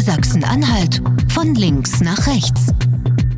Sachsen-Anhalt von links nach rechts.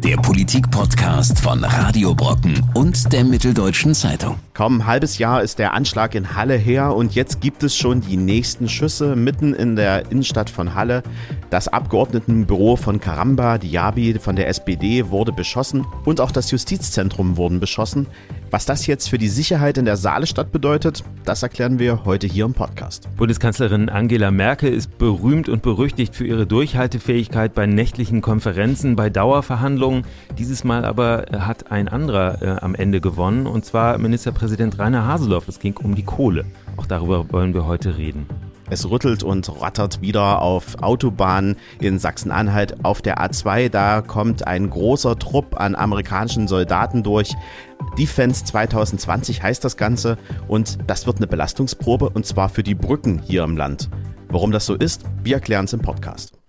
Der Politik-Podcast von Radio Brocken und der Mitteldeutschen Zeitung. Kaum ein halbes Jahr ist der Anschlag in Halle her und jetzt gibt es schon die nächsten Schüsse mitten in der Innenstadt von Halle. Das Abgeordnetenbüro von Karamba Diaby von der SPD wurde beschossen und auch das Justizzentrum wurden beschossen. Was das jetzt für die Sicherheit in der Saalestadt bedeutet, das erklären wir heute hier im Podcast. Bundeskanzlerin Angela Merkel ist berühmt und berüchtigt für ihre Durchhaltefähigkeit bei nächtlichen Konferenzen, bei Dauerverhandlungen. Dieses Mal aber hat ein anderer äh, am Ende gewonnen, und zwar Ministerpräsident Rainer Haseloff. Es ging um die Kohle. Auch darüber wollen wir heute reden. Es rüttelt und rattert wieder auf Autobahnen in Sachsen-Anhalt auf der A2. Da kommt ein großer Trupp an amerikanischen Soldaten durch. Defense 2020 heißt das Ganze und das wird eine Belastungsprobe und zwar für die Brücken hier im Land. Warum das so ist, wir erklären es im Podcast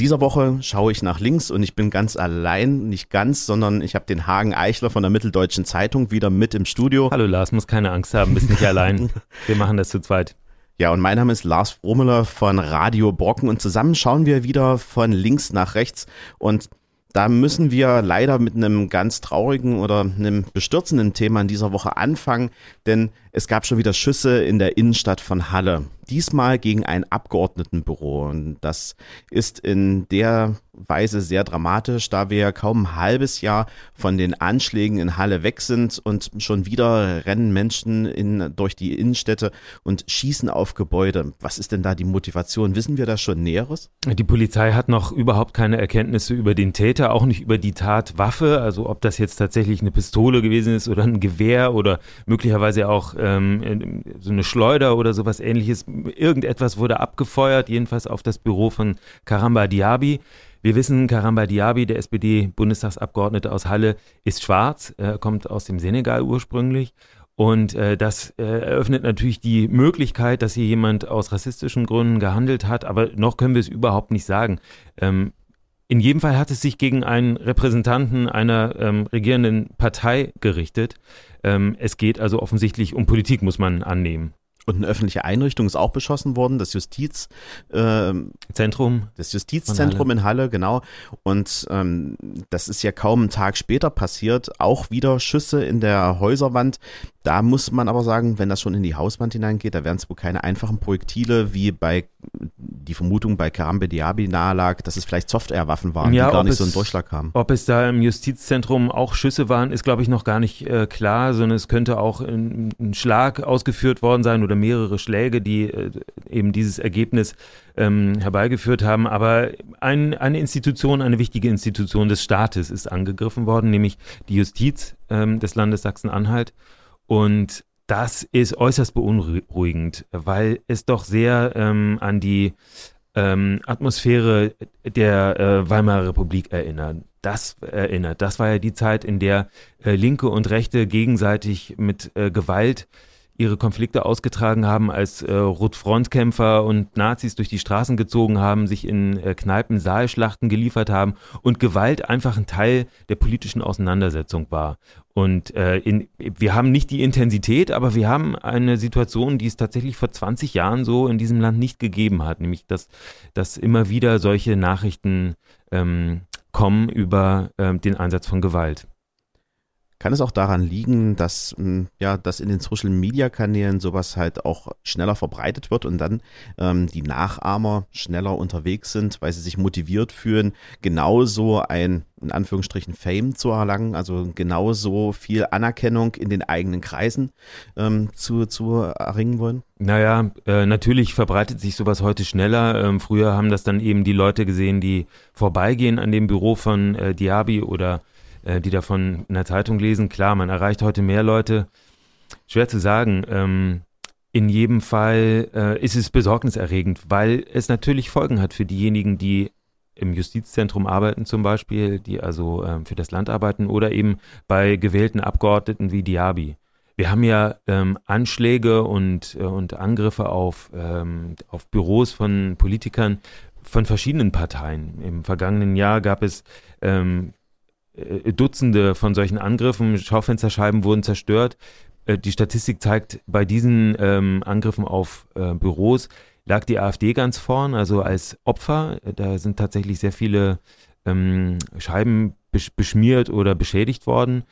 dieser Woche schaue ich nach links und ich bin ganz allein, nicht ganz, sondern ich habe den Hagen Eichler von der Mitteldeutschen Zeitung wieder mit im Studio. Hallo Lars, muss keine Angst haben, bist nicht allein. Wir machen das zu zweit. Ja, und mein Name ist Lars Frommeler von Radio Brocken und zusammen schauen wir wieder von links nach rechts und da müssen wir leider mit einem ganz traurigen oder einem bestürzenden Thema in dieser Woche anfangen, denn es gab schon wieder Schüsse in der Innenstadt von Halle. Diesmal gegen ein Abgeordnetenbüro. Und das ist in der Weise sehr dramatisch, da wir kaum ein halbes Jahr von den Anschlägen in Halle weg sind und schon wieder rennen Menschen in, durch die Innenstädte und schießen auf Gebäude. Was ist denn da die Motivation? Wissen wir da schon Näheres? Die Polizei hat noch überhaupt keine Erkenntnisse über den Täter, auch nicht über die Tatwaffe, also ob das jetzt tatsächlich eine Pistole gewesen ist oder ein Gewehr oder möglicherweise auch ähm, so eine Schleuder oder sowas ähnliches. Irgendetwas wurde abgefeuert, jedenfalls auf das Büro von Karamba Diaby. Wir wissen, Karamba Diaby, der SPD-Bundestagsabgeordnete aus Halle, ist schwarz, er kommt aus dem Senegal ursprünglich. Und äh, das äh, eröffnet natürlich die Möglichkeit, dass hier jemand aus rassistischen Gründen gehandelt hat, aber noch können wir es überhaupt nicht sagen. Ähm, in jedem Fall hat es sich gegen einen Repräsentanten einer ähm, regierenden Partei gerichtet. Ähm, es geht also offensichtlich um Politik, muss man annehmen. Und eine öffentliche Einrichtung ist auch beschossen worden, das Justizzentrum. Ähm, das Justizzentrum in Halle, genau. Und ähm, das ist ja kaum einen Tag später passiert. Auch wieder Schüsse in der Häuserwand. Da muss man aber sagen, wenn das schon in die Hauswand hineingeht, da wären es wohl keine einfachen Projektile, wie bei die Vermutung bei Karambe Diaby nahe lag, dass es vielleicht Software-Waffen waren, ja, die gar nicht es, so einen Durchschlag haben. Ob es da im Justizzentrum auch Schüsse waren, ist, glaube ich, noch gar nicht äh, klar, sondern es könnte auch ein, ein, Schlag ausgeführt worden sein oder mehrere Schläge, die äh, eben dieses Ergebnis ähm, herbeigeführt haben. Aber ein, eine Institution, eine wichtige Institution des Staates ist angegriffen worden, nämlich die Justiz ähm, des Landes Sachsen-Anhalt. Und das ist äußerst beunruhigend, weil es doch sehr ähm, an die ähm, Atmosphäre der äh, Weimarer Republik erinnert. Das erinnert. Das war ja die Zeit, in der äh, Linke und Rechte gegenseitig mit äh, Gewalt ihre Konflikte ausgetragen haben, als äh, Rotfrontkämpfer und Nazis durch die Straßen gezogen haben, sich in äh, Kneipen Saalschlachten geliefert haben und Gewalt einfach ein Teil der politischen Auseinandersetzung war. Und äh, in, wir haben nicht die Intensität, aber wir haben eine Situation, die es tatsächlich vor 20 Jahren so in diesem Land nicht gegeben hat, nämlich dass, dass immer wieder solche Nachrichten ähm, kommen über ähm, den Einsatz von Gewalt. Kann es auch daran liegen, dass, hm, ja, dass in den Social-Media-Kanälen sowas halt auch schneller verbreitet wird und dann ähm, die Nachahmer schneller unterwegs sind, weil sie sich motiviert fühlen, genauso ein, in Anführungsstrichen, Fame zu erlangen, also genauso viel Anerkennung in den eigenen Kreisen ähm, zu, zu erringen wollen? Naja, äh, natürlich verbreitet sich sowas heute schneller. Ähm, früher haben das dann eben die Leute gesehen, die vorbeigehen an dem Büro von äh, Diaby oder äh, die davon in der Zeitung lesen. Klar, man erreicht heute mehr Leute. Schwer zu sagen. Ähm, in jedem Fall äh, ist es besorgniserregend, weil es natürlich Folgen hat für diejenigen, die im Justizzentrum arbeiten zum Beispiel, die also ähm, für das Land arbeiten oder eben bei gewählten Abgeordneten wie Diaby. Wir haben ja ähm, Anschläge und, äh, und Angriffe auf, ähm, auf Büros von Politikern von verschiedenen Parteien. Im vergangenen Jahr gab es ähm, äh, Dutzende von solchen Angriffen, Schaufensterscheiben wurden zerstört. Äh, die Statistik zeigt bei diesen ähm, Angriffen auf äh, Büros lag die AfD ganz vorn, also als Opfer. Da sind tatsächlich sehr viele ähm, Scheiben beschmiert oder beschädigt worden.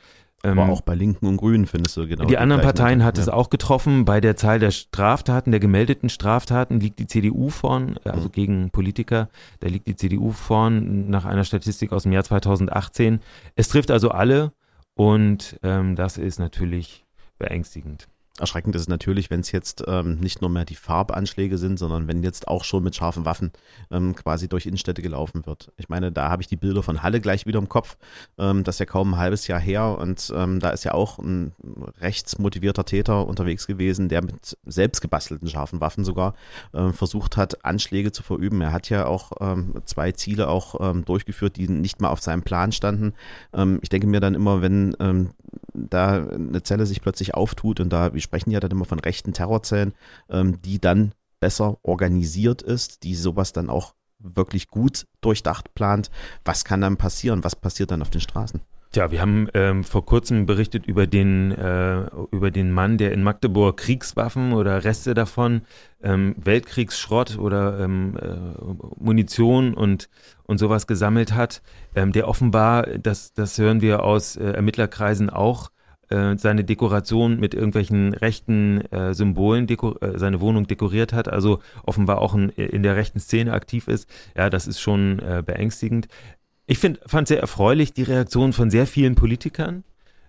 Aber ähm, auch bei Linken und Grünen findest du genau. Die, die anderen Parteien hat ja. es auch getroffen. Bei der Zahl der Straftaten, der gemeldeten Straftaten liegt die CDU vorn, also mhm. gegen Politiker, da liegt die CDU vorn nach einer Statistik aus dem Jahr 2018. Es trifft also alle und ähm, das ist natürlich beängstigend. Erschreckend ist es natürlich, wenn es jetzt ähm, nicht nur mehr die Farbanschläge sind, sondern wenn jetzt auch schon mit scharfen Waffen ähm, quasi durch Innenstädte gelaufen wird. Ich meine, da habe ich die Bilder von Halle gleich wieder im Kopf. Ähm, das ist ja kaum ein halbes Jahr her und ähm, da ist ja auch ein rechtsmotivierter Täter unterwegs gewesen, der mit selbst gebastelten scharfen Waffen sogar ähm, versucht hat, Anschläge zu verüben. Er hat ja auch ähm, zwei Ziele auch durchgeführt, die nicht mal auf seinem Plan standen. ich denke mir dann immer, wenn da eine Zelle sich plötzlich auftut und da, wir sprechen ja dann immer von rechten Terrorzellen, ähm, die dann besser organisiert ist, die sowas dann auch wirklich gut durchdacht plant. Was kann dann passieren? Was passiert dann auf den Straßen? Tja, wir haben ähm, vor kurzem berichtet über den, äh, über den Mann, der in Magdeburg Kriegswaffen oder Reste davon, ähm, Weltkriegsschrott oder ähm, äh, Munition und, und sowas gesammelt hat, ähm, der offenbar, das, das hören wir aus äh, Ermittlerkreisen auch, äh, seine Dekoration mit irgendwelchen rechten äh, Symbolen äh, seine Wohnung dekoriert hat, also offenbar auch in, in der rechten Szene aktiv ist. Ja, das ist schon äh, beängstigend. Ich fand sehr erfreulich die Reaktion von sehr vielen Politikern.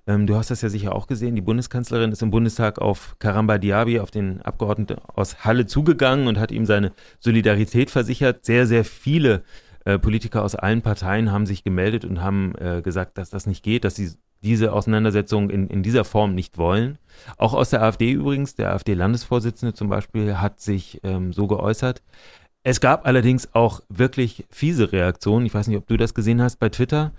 Ähm, du hast das ja sicher auch gesehen. Die Bundeskanzlerin ist im Bundestag auf Karamba Diaby, auf den Abgeordneten aus Halle zugegangen und hat ihm seine Solidarität versichert. Sehr, sehr viele äh, Politiker aus allen Parteien haben sich gemeldet und haben äh, gesagt, dass das nicht geht, dass sie diese Auseinandersetzung in, in dieser Form nicht wollen. Auch aus der AfD übrigens, der AfD-Landesvorsitzende zum Beispiel hat sich ähm, so geäußert. Es gab allerdings auch wirklich fiese Reaktionen. Ich weiß nicht, ob du das gesehen hast bei Twitter.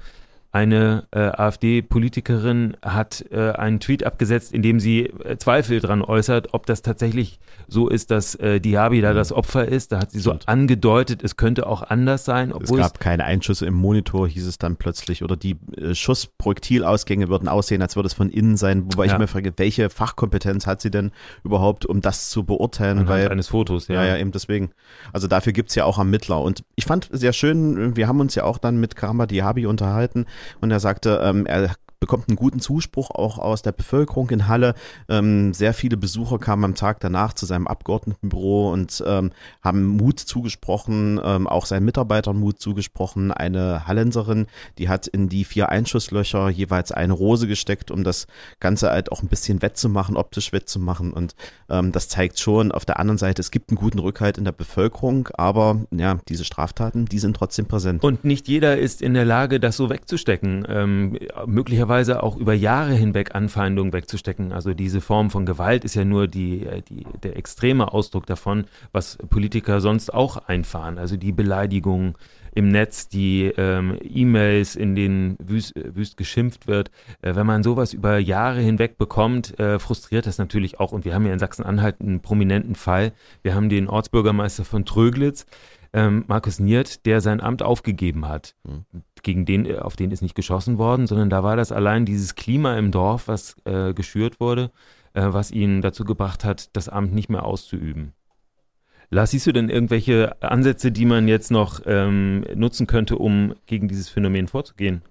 Eine äh, AfD-Politikerin hat äh, einen Tweet abgesetzt, in dem sie äh, Zweifel dran äußert, ob das tatsächlich so ist, dass äh, Diaby da mhm. das Opfer ist. Da hat sie Stimmt. so angedeutet, es könnte auch anders sein. es gab keine Einschüsse im Monitor, hieß es dann plötzlich, oder die äh, Schussprojektilausgänge würden aussehen, als würde es von innen sein. Wobei ja. ich mir frage, welche Fachkompetenz hat sie denn überhaupt, um das zu beurteilen? Anhand Weil, eines Fotos, ja. Ja, ja, eben deswegen. Also dafür gibt es ja auch Ermittler. Und ich fand sehr schön, wir haben uns ja auch dann mit Karamba Diaby unterhalten und er sagte, ähm, er bekommt einen guten Zuspruch auch aus der Bevölkerung in Halle. Ähm, sehr viele Besucher kamen am Tag danach zu seinem Abgeordnetenbüro und ähm, haben Mut zugesprochen, ähm, auch seinen Mitarbeitern Mut zugesprochen. Eine Hallenserin, die hat in die vier Einschusslöcher jeweils eine Rose gesteckt, um das Ganze halt auch ein bisschen wettzumachen, optisch wettzumachen. Und ähm, das zeigt schon auf der anderen Seite, es gibt einen guten Rückhalt in der Bevölkerung, aber ja, diese Straftaten, die sind trotzdem präsent. Und nicht jeder ist in der Lage, das so wegzustecken. Ähm, möglicherweise möglicherweise auch über Jahre hinweg Anfeindungen wegzustecken. Also diese Form von Gewalt ist ja nur die, äh, die, der extreme Ausdruck davon, was Politiker sonst auch einfahren. Also die Beleidigungen im Netz, die ähm, E-Mails, in denen wüst, wüst geschimpft wird. Äh, wenn man sowas über Jahre hinweg bekommt, äh, frustriert das natürlich auch. Und wir haben ja in Sachsen-Anhalt einen prominenten Fall. Wir haben den Ortsbürgermeister von Tröglitz, ähm, Markus Niert, der sein Amt aufgegeben hat. Mhm. Gegen den, äh, auf den ist nicht geschossen worden, sondern da war das allein dieses Klima im Dorf, was äh, geschürt wurde, äh, was ihn dazu gebracht hat, das Amt nicht mehr auszuüben. Lars, siehst du denn irgendwelche Ansätze, die man jetzt noch ähm, nutzen könnte, um gegen dieses Phänomen vorzugehen?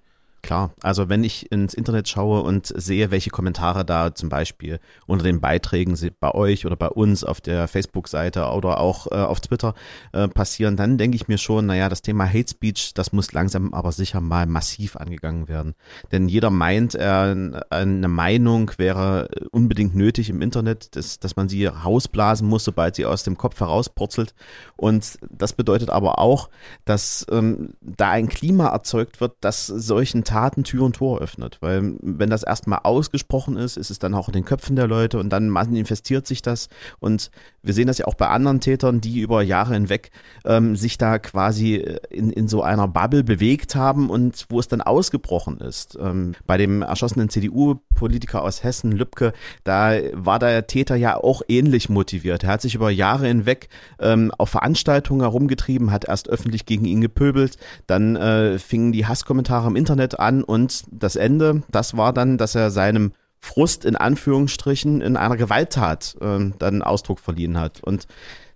Klar, also wenn ich ins Internet schaue und sehe, welche Kommentare da zum Beispiel unter den Beiträgen bei euch oder bei uns auf der Facebook-Seite oder auch äh, auf Twitter äh, passieren, dann denke ich mir schon, naja, das Thema Hate Speech, das muss langsam aber sicher mal massiv angegangen werden. Denn jeder meint, äh, eine Meinung wäre unbedingt nötig im Internet, dass, dass man sie rausblasen muss, sobald sie aus dem Kopf herauspurzelt. Und das bedeutet aber auch, dass ähm, da ein Klima erzeugt wird, das solchen Taten Tür und Tor öffnet. Weil wenn das erstmal ausgesprochen ist, ist es dann auch in den Köpfen der Leute und dann manifestiert sich das. Und wir sehen das ja auch bei anderen Tätern, die über Jahre hinweg ähm, sich da quasi in, in so einer Bubble bewegt haben und wo es dann ausgebrochen ist. Ähm, bei dem erschossenen CDU-Politiker aus Hessen, Lübcke, da war der Täter ja auch ähnlich motiviert. Er hat sich über Jahre hinweg ähm, auf Veranstaltungen herumgetrieben, hat erst öffentlich gegen ihn gepöbelt, dann äh, fingen die Hasskommentare im Internet an und das Ende, das war dann, dass er seinem Frust in Anführungsstrichen in einer Gewalttat äh, dann Ausdruck verliehen hat. Und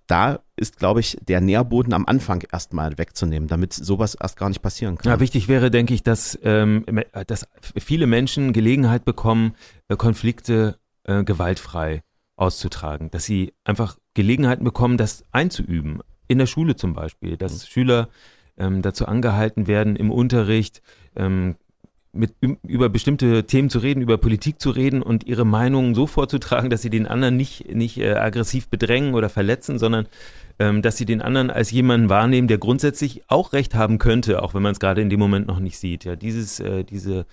da ist, glaube ich, der Nährboden am Anfang erstmal wegzunehmen, damit sowas erst gar nicht passieren kann. Ja, wichtig wäre, denke ich, dass, ähm, dass viele Menschen Gelegenheit bekommen, äh, Konflikte äh, gewaltfrei auszutragen, dass sie einfach Gelegenheiten bekommen, das einzuüben. In der Schule zum Beispiel, dass mhm. Schüler ähm, dazu angehalten werden, im Unterricht ähm, mit, über bestimmte Themen zu reden, über Politik zu reden und ihre Meinungen so vorzutragen, dass sie den anderen nicht, nicht äh, aggressiv bedrängen oder verletzen, sondern ähm, dass sie den anderen als jemanden wahrnehmen, der grundsätzlich auch Recht haben könnte, auch wenn man es gerade in dem Moment noch nicht sieht. Ja, dieses, äh, diese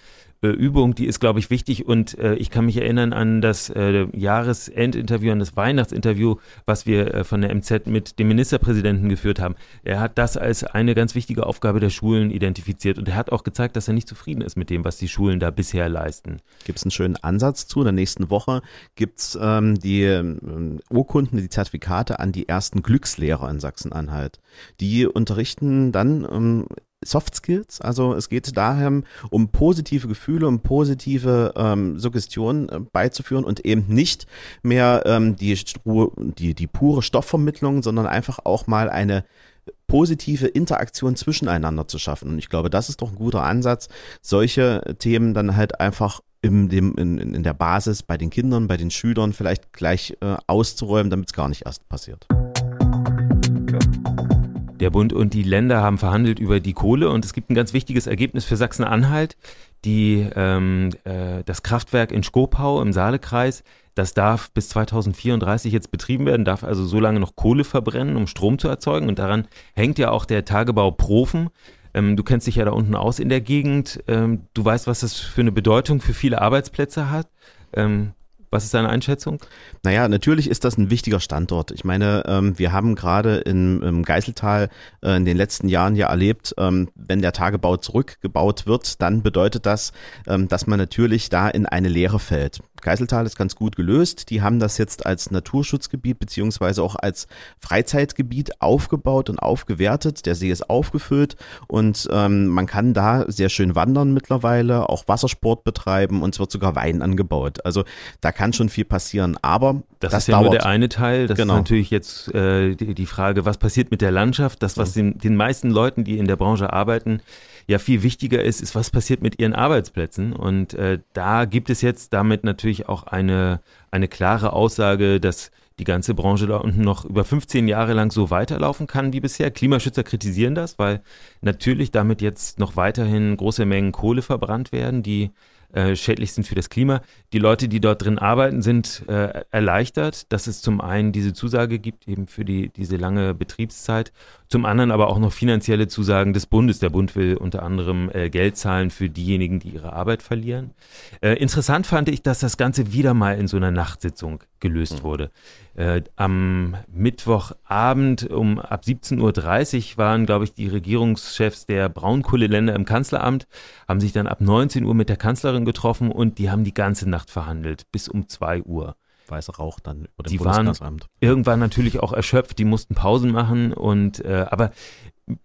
äh, Übung, die ist, glaube ich, wichtig. Und äh, ich kann mich erinnern an das äh, Jahresendinterview, an das Weihnachtsinterview, was wir äh, von der MZ mit dem Ministerpräsidenten geführt haben. Er hat das als eine ganz wichtige Aufgabe der Schulen identifiziert und er hat auch gezeigt, dass er nicht zufrieden ist mit dem, was die Schulen da bisher leisten. Gibt es einen schönen Ansatz zu? In der nächsten Woche gibt es ähm, die ähm, Urkunden, die Zertifikate an die ersten Glückslehrer in Sachsen-Anhalt. Die unterrichten dann ähm, Soft Skills. Also es geht daher um positive Gefühle, um positive ähm, Suggestionen äh, beizuführen und eben nicht mehr ähm, die, die, die pure Stoffvermittlung, sondern einfach auch mal eine positive Interaktion zwischeneinander zu schaffen. Und ich glaube, das ist doch ein guter Ansatz, solche Themen dann halt einfach in, dem, in, in der Basis bei den Kindern, bei den Schülern vielleicht gleich äh, auszuräumen, damit es gar nicht erst passiert. Der Bund und die Länder haben verhandelt über die Kohle und es gibt ein ganz wichtiges Ergebnis für Sachsen-Anhalt. Die, ähm, äh, das Kraftwerk in Skopau im Saalekreis, das darf bis 2034 jetzt betrieben werden, darf also so lange noch Kohle verbrennen, um Strom zu erzeugen. Und daran hängt ja auch der Tagebau Profen. Ähm, du kennst dich ja da unten aus in der Gegend. Ähm, du weißt, was das für eine Bedeutung für viele Arbeitsplätze hat. Ähm, was ist deine Einschätzung? Naja, natürlich ist das ein wichtiger Standort. Ich meine, ähm, wir haben gerade im, Geiseltal äh, in den letzten Jahren ja erlebt, ähm, wenn der Tagebau zurückgebaut wird, dann bedeutet das, ähm, dass man natürlich da in eine Leere fällt. Geiseltal ist ganz gut gelöst. Die haben das jetzt als Naturschutzgebiet beziehungsweise auch als Freizeitgebiet aufgebaut und aufgewertet. Der See ist aufgefüllt und ähm, man kann da sehr schön wandern mittlerweile, auch Wassersport betreiben und es wird sogar Wein angebaut. Also da kann schon viel passieren, aber das, das ist ja dauert. nur der eine Teil. Das genau. ist natürlich jetzt äh, die, die, Frage, was passiert mit der Landschaft? Das, was den, den meisten Leuten, die in der Branche arbeiten, ja viel wichtiger ist, ist, was passiert mit ihren Arbeitsplätzen. Und äh, da gibt es jetzt damit natürlich auch eine, eine klare Aussage, dass die ganze Branche da unten noch über 15 Jahre lang so weiterlaufen kann wie bisher. Klimaschützer kritisieren das, weil natürlich damit jetzt noch weiterhin große Mengen Kohle verbrannt werden, die äh, schädlich sind für das Klima. Die Leute, die dort drin arbeiten, sind äh, erleichtert, dass es zum einen diese Zusage gibt, eben für die, diese lange Betriebszeit, zum anderen aber auch noch finanzielle Zusagen des Bundes. Der Bund will unter anderem äh, Geld zahlen für diejenigen, die ihre Arbeit verlieren. Äh, interessant fand ich, dass das Ganze wieder mal in so einer Nachtsitzung gelöst mhm. wurde. Äh, am Mittwochabend um ab 17.30 Uhr waren, glaube ich, die Regierungschefs der Braunkohleländer im Kanzleramt, haben sich dann ab 19 Uhr mit der Kanzlerin getroffen und die haben die ganze Nacht verhandelt, bis um 2 Uhr. Weißer Rauch dann über dem die waren irgendwann natürlich auch erschöpft, die mussten Pausen machen und äh, aber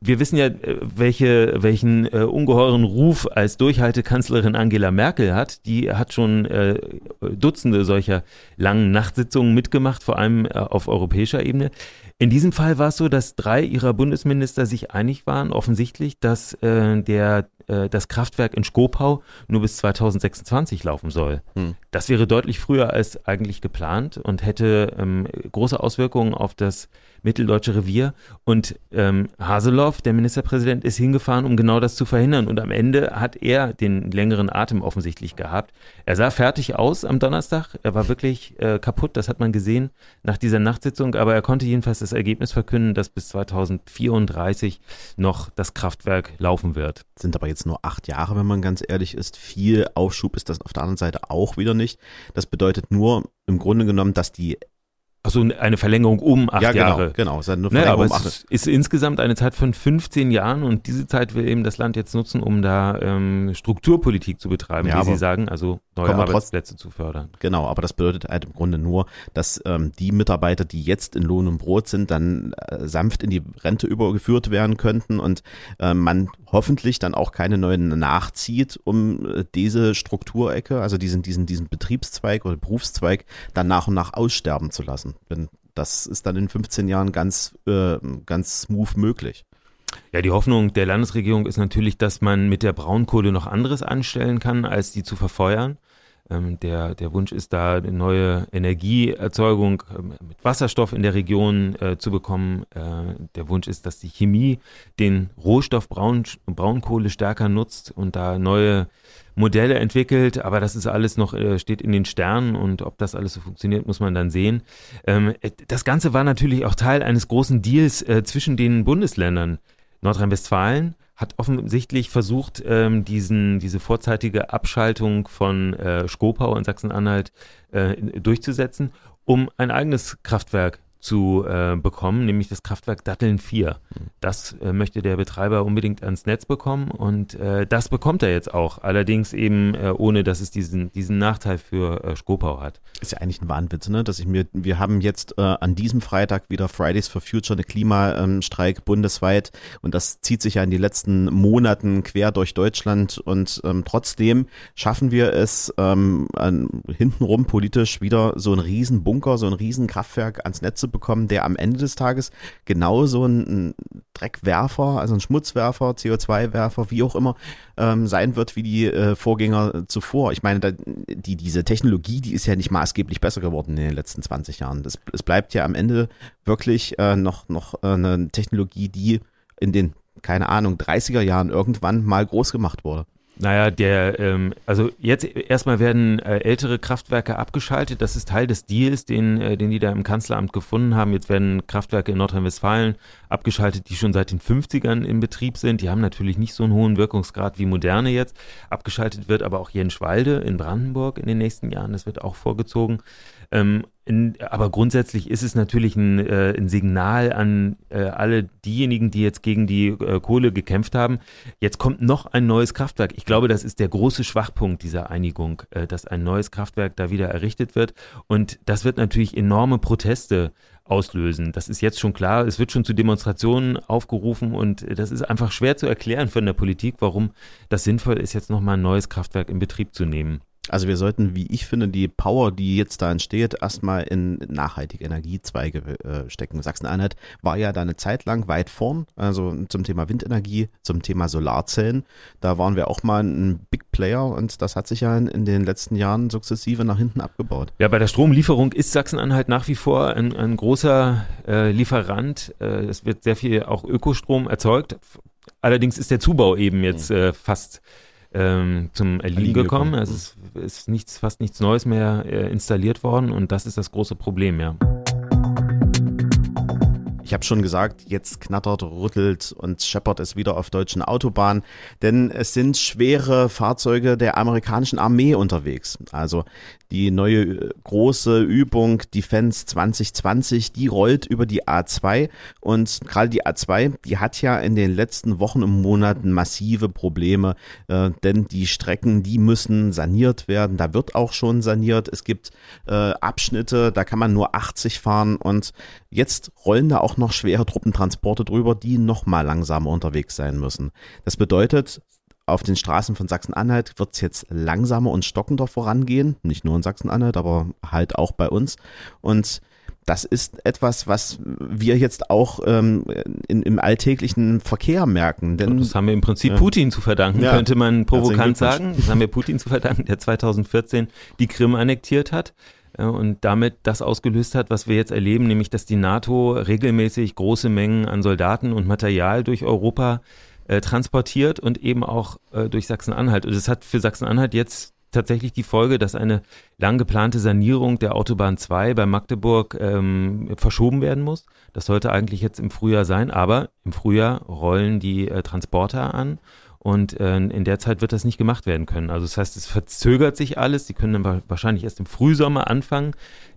wir wissen ja, äh, welche, welchen äh, ungeheuren Ruf als Durchhaltekanzlerin Angela Merkel hat. Die hat schon äh, Dutzende solcher langen Nachtsitzungen mitgemacht, vor allem äh, auf europäischer Ebene. In diesem Fall war es so, dass drei ihrer Bundesminister sich einig waren, offensichtlich, dass äh, der äh, das Kraftwerk in Skopau nur bis 2026 laufen soll. Hm. Das wäre deutlich früher als eigentlich geplant und hätte ähm, große Auswirkungen auf das mitteldeutsche Revier. Und ähm, Haseloff, der Ministerpräsident, ist hingefahren, um genau das zu verhindern. Und am Ende hat er den längeren Atem offensichtlich gehabt. Er sah fertig aus am Donnerstag. Er war wirklich äh, kaputt, das hat man gesehen nach dieser Nachtsitzung. Aber er konnte jedenfalls das Ergebnis verkünden, dass bis 2034 noch das Kraftwerk laufen wird. Sind aber jetzt nur acht Jahre, wenn man ganz ehrlich ist. Viel Aufschub ist das auf der anderen Seite auch wieder nicht. Das bedeutet nur im Grunde genommen, dass die also eine Verlängerung um acht ja, genau, Jahre. Genau, es ist eine naja, aber um es ist insgesamt eine Zeit von 15 Jahren und diese Zeit will eben das Land jetzt nutzen, um da ähm, Strukturpolitik zu betreiben, ja, wie Sie sagen, also neue Arbeitsplätze zu fördern. Genau, aber das bedeutet halt im Grunde nur, dass ähm, die Mitarbeiter, die jetzt in Lohn und Brot sind, dann äh, sanft in die Rente übergeführt werden könnten und äh, man hoffentlich dann auch keine neuen nachzieht, um äh, diese Strukturecke, also diesen, diesen, diesen Betriebszweig oder Berufszweig dann nach und nach aussterben zu lassen. Denn das ist dann in 15 Jahren ganz, äh, ganz smooth möglich. Ja, die Hoffnung der Landesregierung ist natürlich, dass man mit der Braunkohle noch anderes anstellen kann, als die zu verfeuern. Ähm, der, der Wunsch ist da, eine neue Energieerzeugung ähm, mit Wasserstoff in der Region äh, zu bekommen. Äh, der Wunsch ist, dass die Chemie den Rohstoff Braun, Braunkohle stärker nutzt und da neue Modelle entwickelt. Aber das ist alles noch, äh, steht in den Sternen und ob das alles so funktioniert, muss man dann sehen. Ähm, äh, das Ganze war natürlich auch Teil eines großen Deals äh, zwischen den Bundesländern. Nordrhein-Westfalen hat offensichtlich versucht, ähm, diesen, diese vorzeitige Abschaltung von äh, Skopau in Sachsen-Anhalt äh, durchzusetzen, um ein eigenes Kraftwerk zu äh, bekommen, nämlich das Kraftwerk Datteln 4. Das äh, möchte der Betreiber unbedingt ans Netz bekommen und äh, das bekommt er jetzt auch, allerdings eben äh, ohne, dass es diesen, diesen Nachteil für äh, Skopau hat. Ist ja eigentlich ein Wahnwitz, ne? Dass ich mir, wir haben jetzt äh, an diesem Freitag wieder Fridays for Future, eine Klimastreik bundesweit und das zieht sich ja in die letzten Monaten quer durch Deutschland und ähm, trotzdem schaffen wir es ähm, an, hintenrum politisch wieder so ein Riesenbunker, so ein Riesenkraftwerk ans Netz zu bekommen, der am Ende des Tages genauso ein, Dreckwerfer, also ein Schmutzwerfer, CO2-Werfer, wie auch immer, ähm, sein wird wie die äh, Vorgänger zuvor. Ich meine, da, die, diese Technologie, die ist ja nicht maßgeblich besser geworden in den letzten 20 Jahren. Das, es bleibt ja am Ende wirklich äh, noch, noch äh, eine Technologie, die in den, keine Ahnung, 30er Jahren irgendwann mal groß gemacht wurde. Naja, der, ähm, also jetzt erstmal werden äh, ältere Kraftwerke abgeschaltet. Das ist Teil des Deals, den, äh, den die da im Kanzleramt gefunden haben. Jetzt werden Kraftwerke in Nordrhein-Westfalen abgeschaltet, die schon seit den 50ern in Betrieb sind. Die haben natürlich nicht so einen hohen Wirkungsgrad wie moderne jetzt. Abgeschaltet wird aber auch Jenschwalde in Brandenburg in den nächsten Jahren. Das wird auch vorgezogen. Ähm, in, aber grundsätzlich ist es natürlich ein, äh, ein Signal an äh, alle diejenigen, die jetzt gegen die äh, Kohle gekämpft haben. Jetzt kommt noch ein neues Kraftwerk. Ich glaube, das ist der große Schwachpunkt dieser Einigung, äh, dass ein neues Kraftwerk da wieder errichtet wird. Und das wird natürlich enorme Proteste auslösen. Das ist jetzt schon klar. Es wird schon zu Demonstrationen aufgerufen und das ist einfach schwer zu erklären von der Politik, warum das sinnvoll ist, jetzt nochmal ein neues Kraftwerk in Betrieb zu nehmen. Also wir sollten, wie ich finde, die Power, die jetzt da entsteht, erstmal in nachhaltige Energiezweige äh, stecken. Sachsen-Anhalt war ja da eine Zeit lang weit vorn, also zum Thema Windenergie, zum Thema Solarzellen. Da waren wir auch mal ein Big Player und das hat sich ja in, in den letzten Jahren sukzessive nach hinten abgebaut. Ja, bei der Stromlieferung ist Sachsen-Anhalt nach wie vor ein, ein großer äh, Lieferant. Äh, es wird sehr viel auch Ökostrom erzeugt. Allerdings ist der Zubau eben jetzt äh, fast ähm, zum Erliegen gekommen. Es ist nichts, fast nichts Neues mehr äh, installiert worden und das ist das große Problem, ja. Ich habe schon gesagt, jetzt knattert, rüttelt und scheppert es wieder auf deutschen Autobahnen, denn es sind schwere Fahrzeuge der amerikanischen Armee unterwegs. Also die neue äh, große Übung Defense 2020, die rollt über die A2 und gerade die A2, die hat ja in den letzten Wochen und Monaten massive Probleme, äh, denn die Strecken, die müssen saniert werden. Da wird auch schon saniert. Es gibt äh, Abschnitte, da kann man nur 80 fahren und jetzt rollen da auch noch schwere Truppentransporte drüber, die noch mal langsamer unterwegs sein müssen. Das bedeutet, auf den Straßen von Sachsen-Anhalt wird es jetzt langsamer und stockender vorangehen. Nicht nur in Sachsen-Anhalt, aber halt auch bei uns. Und das ist etwas, was wir jetzt auch ähm, in, im alltäglichen Verkehr merken. Denn, das haben wir im Prinzip. Putin zu verdanken, ja. könnte man provokant sagen. Das haben wir Putin zu verdanken, der 2014 die Krim annektiert hat und damit das ausgelöst hat, was wir jetzt erleben, nämlich dass die NATO regelmäßig große Mengen an Soldaten und Material durch Europa äh, transportiert und eben auch äh, durch Sachsen-Anhalt. Und es hat für Sachsen-Anhalt jetzt tatsächlich die Folge, dass eine lang geplante Sanierung der Autobahn 2 bei Magdeburg ähm, verschoben werden muss. Das sollte eigentlich jetzt im Frühjahr sein, aber im Frühjahr rollen die äh, Transporter an und äh, in der Zeit wird das nicht gemacht werden können. Also das heißt, es verzögert sich alles. Die können dann wahrscheinlich erst im Frühsommer anfangen,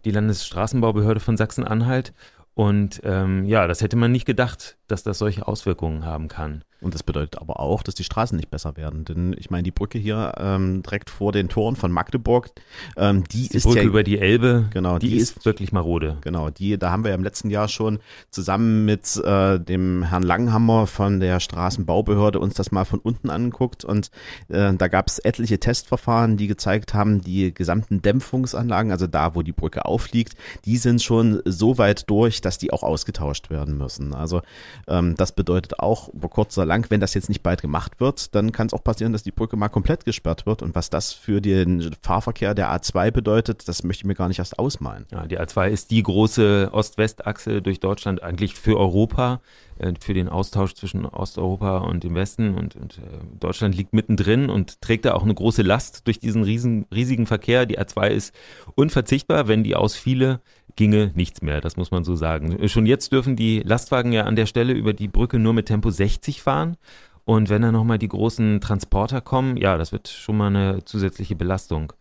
die Landesstraßenbaubehörde von Sachsen-Anhalt. Und ähm, ja, das hätte man nicht gedacht, dass das solche Auswirkungen haben kann. Und das bedeutet aber auch, dass die Straßen nicht besser werden. Denn ich meine, die Brücke hier ähm, direkt vor den Toren von Magdeburg, ähm, die, die ist Brücke ja, über die Elbe, genau, die, die ist, ist wirklich marode. Genau, die, da haben wir ja im letzten Jahr schon zusammen mit äh, dem Herrn Langhammer von der Straßenbaubehörde uns das mal von unten angeguckt und äh, da gab es etliche Testverfahren, die gezeigt haben, die gesamten Dämpfungsanlagen, also da, wo die Brücke aufliegt, die sind schon so weit durch, dass die auch ausgetauscht werden müssen. Also ähm, das bedeutet auch über kurz oder lang, wenn das jetzt nicht bald gemacht wird, dann kann es auch passieren, dass die Brücke mal komplett gesperrt wird und was das für den Fahrverkehr der A2 bedeutet, das möchte ich mir gar nicht erst ausmalen. Ja, die A2 ist die große Ost-West-Achse durch Deutschland eigentlich für Europa, für den Austausch zwischen Osteuropa und dem Westen und, und äh, Deutschland liegt mittendrin und trägt da auch eine große Last durch diesen riesen, riesigen Verkehr. Die A2 ist unverzichtbar, wenn die ausfiele, ginge nichts mehr, das muss man so sagen. Schon jetzt dürfen die Lastwagen ja an der Stelle über die Brücke nur mit Tempo 60 fahren. Und wenn dann nochmal die großen Transporter kommen, ja, das wird schon mal eine zusätzliche Belastung.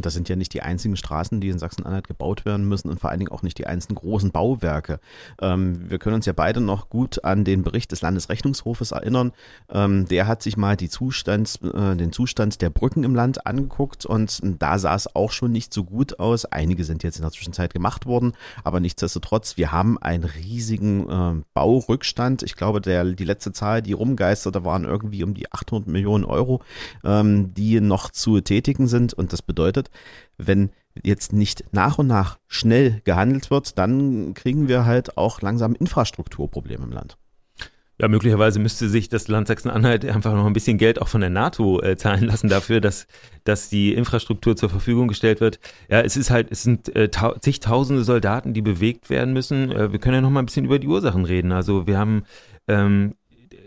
Und das sind ja nicht die einzigen Straßen, die in Sachsen-Anhalt gebaut werden müssen und vor allen Dingen auch nicht die einzigen großen Bauwerke. Ähm, wir können uns ja beide noch gut an den Bericht des Landesrechnungshofes erinnern. Ähm, der hat sich mal Zustands, äh, den Zustand der Brücken im Land angeguckt und da sah es auch schon nicht so gut aus. Einige sind jetzt in der Zwischenzeit gemacht worden, aber nichtsdestotrotz, wir haben einen riesigen äh, Baurückstand. Ich glaube, der, die letzte Zahl, die rumgeisterte, waren irgendwie um die 800 Millionen Euro, ähm, die noch zu tätigen sind und das bedeutet, wenn jetzt nicht nach und nach schnell gehandelt wird, dann kriegen wir halt auch langsam Infrastrukturprobleme im Land. Ja, möglicherweise müsste sich das Land Sachsen-Anhalt einfach noch ein bisschen Geld auch von der NATO äh, zahlen lassen dafür, dass, dass die Infrastruktur zur Verfügung gestellt wird. Ja, es ist halt, es sind äh, zigtausende Soldaten, die bewegt werden müssen. Äh, wir können ja noch mal ein bisschen über die Ursachen reden. Also wir haben ähm,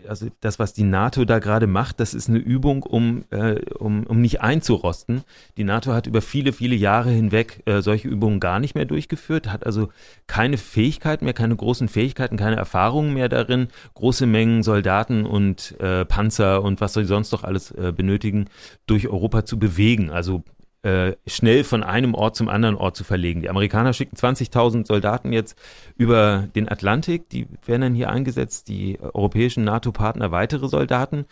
also das, was die NATO da gerade macht, das ist eine Übung, um, äh, um, um nicht einzurosten. Die NATO hat über viele, viele Jahre hinweg äh, solche Übungen gar nicht mehr durchgeführt, hat also keine Fähigkeiten mehr, keine großen Fähigkeiten, keine Erfahrungen mehr darin, große Mengen Soldaten und äh, Panzer und was sie sonst noch alles äh, benötigen, durch Europa zu bewegen. Also äh, schnell von einem Ort zum anderen Ort zu verlegen. Die Amerikaner schicken 20.000 Soldaten jetzt über den Atlantik, die werden dann hier eingesetzt, die europäischen NATO-Partner weitere Soldaten.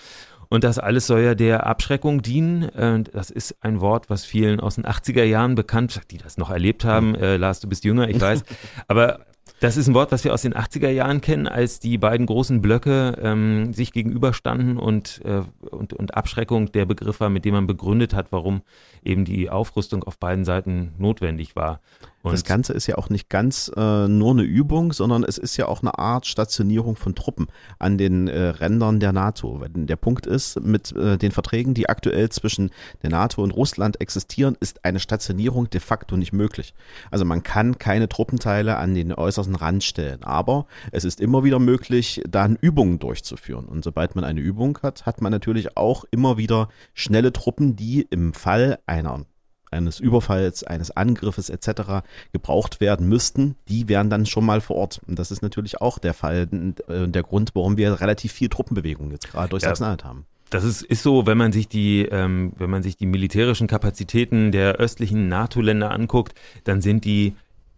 Und das alles soll ja der Abschreckung dienen. Das ist ein Wort, was vielen aus den 80er Jahren bekannt, die das noch erlebt haben. Äh, Lars, du bist jünger, ich weiß. Aber das ist ein Wort, was wir aus den 80er Jahren kennen, als die beiden großen Blöcke ähm, sich gegenüberstanden und, äh, und, und Abschreckung der Begriff war, mit dem man begründet hat, warum eben die Aufrüstung auf beiden Seiten notwendig war. Und das Ganze ist ja auch nicht ganz äh, nur eine Übung, sondern es ist ja auch eine Art Stationierung von Truppen an den äh, Rändern der NATO. Der Punkt ist, mit äh, den Verträgen, die aktuell zwischen der NATO und Russland existieren, ist eine Stationierung de facto nicht möglich. Also man kann keine Truppenteile an den äußersten Rand stellen, aber es ist immer wieder möglich, dann Übungen durchzuführen. Und sobald man eine Übung hat, hat man natürlich auch immer wieder schnelle Truppen, die im Fall einer eines Überfalls, eines Angriffes etc. gebraucht werden müssten, die wären dann schon mal vor Ort. Und das ist natürlich auch der Fall, äh, der Grund, warum wir relativ viel Truppenbewegung jetzt gerade durch ja. Sachsen-Anhalt haben. Das ist, ist so, wenn man sich die, ähm, wenn man sich die militärischen Kapazitäten der östlichen NATO-Länder anguckt, dann sind die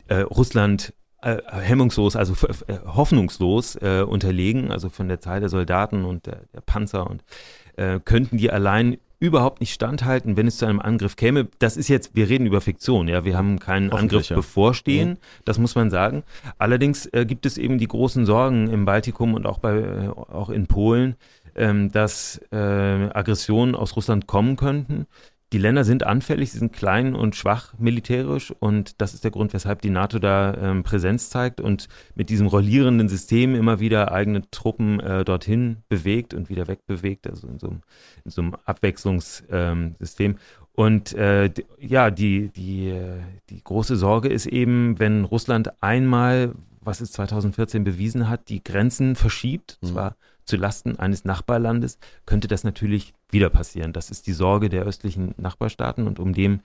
äh, Russland äh, hemmungslos, also äh, hoffnungslos äh, unterlegen, also von der Zahl der Soldaten und der, der Panzer und äh, könnten die allein überhaupt nicht standhalten, wenn es zu einem Angriff käme. Das ist jetzt, wir reden über Fiktion, ja, wir haben keinen Angriff bevorstehen, mhm. das muss man sagen. Allerdings äh, gibt es eben die großen Sorgen im Baltikum und auch bei äh, auch in Polen, ähm, dass äh, Aggressionen aus Russland kommen könnten. Die Länder sind anfällig, sie sind klein und schwach militärisch und das ist der Grund, weshalb die NATO da ähm, Präsenz zeigt und mit diesem rollierenden System immer wieder eigene Truppen äh, dorthin bewegt und wieder wegbewegt, also in so einem, in so einem Abwechslungssystem. Ähm, und äh, ja, die, die, äh, die große Sorge ist eben, wenn Russland einmal, was es 2014 bewiesen hat, die Grenzen verschiebt, mhm. zwar zu Lasten eines Nachbarlandes, könnte das natürlich wieder passieren. Das ist die Sorge der östlichen Nachbarstaaten und um dem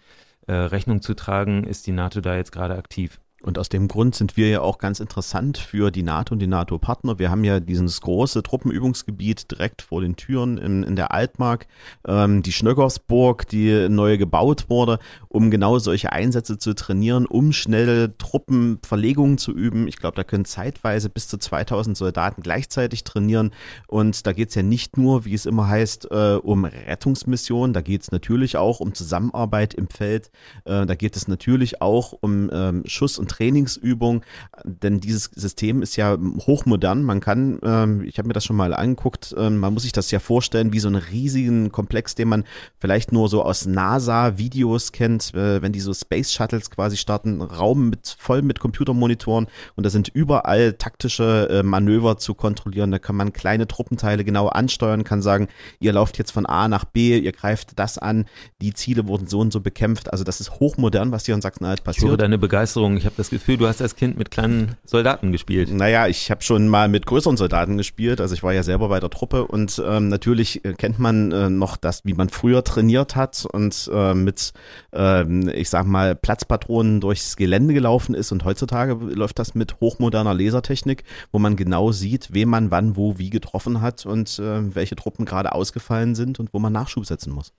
äh, Rechnung zu tragen, ist die NATO da jetzt gerade aktiv. Und aus dem Grund sind wir ja auch ganz interessant für die NATO und die NATO-Partner. Wir haben ja dieses große Truppenübungsgebiet direkt vor den Türen in, in der Altmark, ähm, die Schnöggersburg, die neu gebaut wurde, um genau solche Einsätze zu trainieren, um schnell Truppenverlegungen zu üben. Ich glaube, da können zeitweise bis zu 2000 Soldaten gleichzeitig trainieren. Und da geht es ja nicht nur, wie es immer heißt, äh, um Rettungsmissionen, da geht es natürlich auch um Zusammenarbeit im Feld, äh, da geht es natürlich auch um ähm, Schuss- und Trainingsübung, denn dieses System ist ja hochmodern. Man kann, ähm, ich habe mir das schon mal angeguckt, ähm, man muss sich das ja vorstellen wie so einen riesigen Komplex, den man vielleicht nur so aus NASA-Videos kennt, äh, wenn die so Space Shuttles quasi starten, Raum mit voll mit Computermonitoren und da sind überall taktische äh, Manöver zu kontrollieren. Da kann man kleine Truppenteile genau ansteuern, kann sagen, ihr lauft jetzt von A nach B, ihr greift das an, die Ziele wurden so und so bekämpft. Also das ist hochmodern, was hier in Sachsen-Anhalt passiert. Ich höre deine Begeisterung. Ich habe das Gefühl, du hast als Kind mit kleinen Soldaten gespielt. Naja, ich habe schon mal mit größeren Soldaten gespielt. Also ich war ja selber bei der Truppe und ähm, natürlich äh, kennt man äh, noch das, wie man früher trainiert hat und äh, mit, äh, ich sag mal, Platzpatronen durchs Gelände gelaufen ist. Und heutzutage läuft das mit hochmoderner Lasertechnik, wo man genau sieht, wen man wann, wo, wie getroffen hat und äh, welche Truppen gerade ausgefallen sind und wo man Nachschub setzen muss.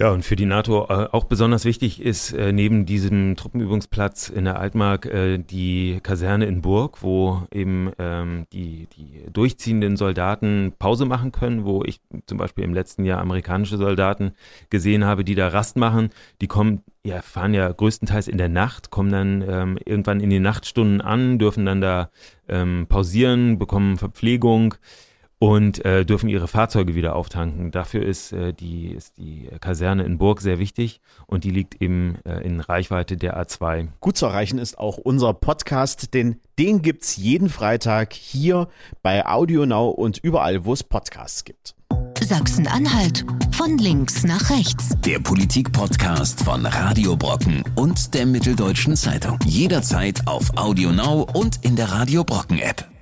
Ja, und für die NATO äh, auch besonders wichtig ist äh, neben diesem Truppenübungsplatz in der Altmark äh, die Kaserne in Burg, wo eben ähm, die, die durchziehenden Soldaten Pause machen können, wo ich zum Beispiel im letzten Jahr amerikanische Soldaten gesehen habe, die da Rast machen. Die kommen, ja, fahren ja größtenteils in der Nacht, kommen dann ähm, irgendwann in die Nachtstunden an, dürfen dann da ähm, pausieren, bekommen Verpflegung und äh, dürfen ihre Fahrzeuge wieder auftanken. Dafür ist, äh, die, ist die Kaserne in Burg sehr wichtig und die liegt eben äh, in Reichweite der A2. Gut zu erreichen ist auch unser Podcast, denn den gibt's jeden Freitag hier bei Audio Now und überall, wo es Podcasts gibt. Sachsen-Anhalt von links nach rechts. Der Politik-Podcast von Radio Brocken und der Mitteldeutschen Zeitung. Jederzeit auf Audio Now und in der Radio Brocken App.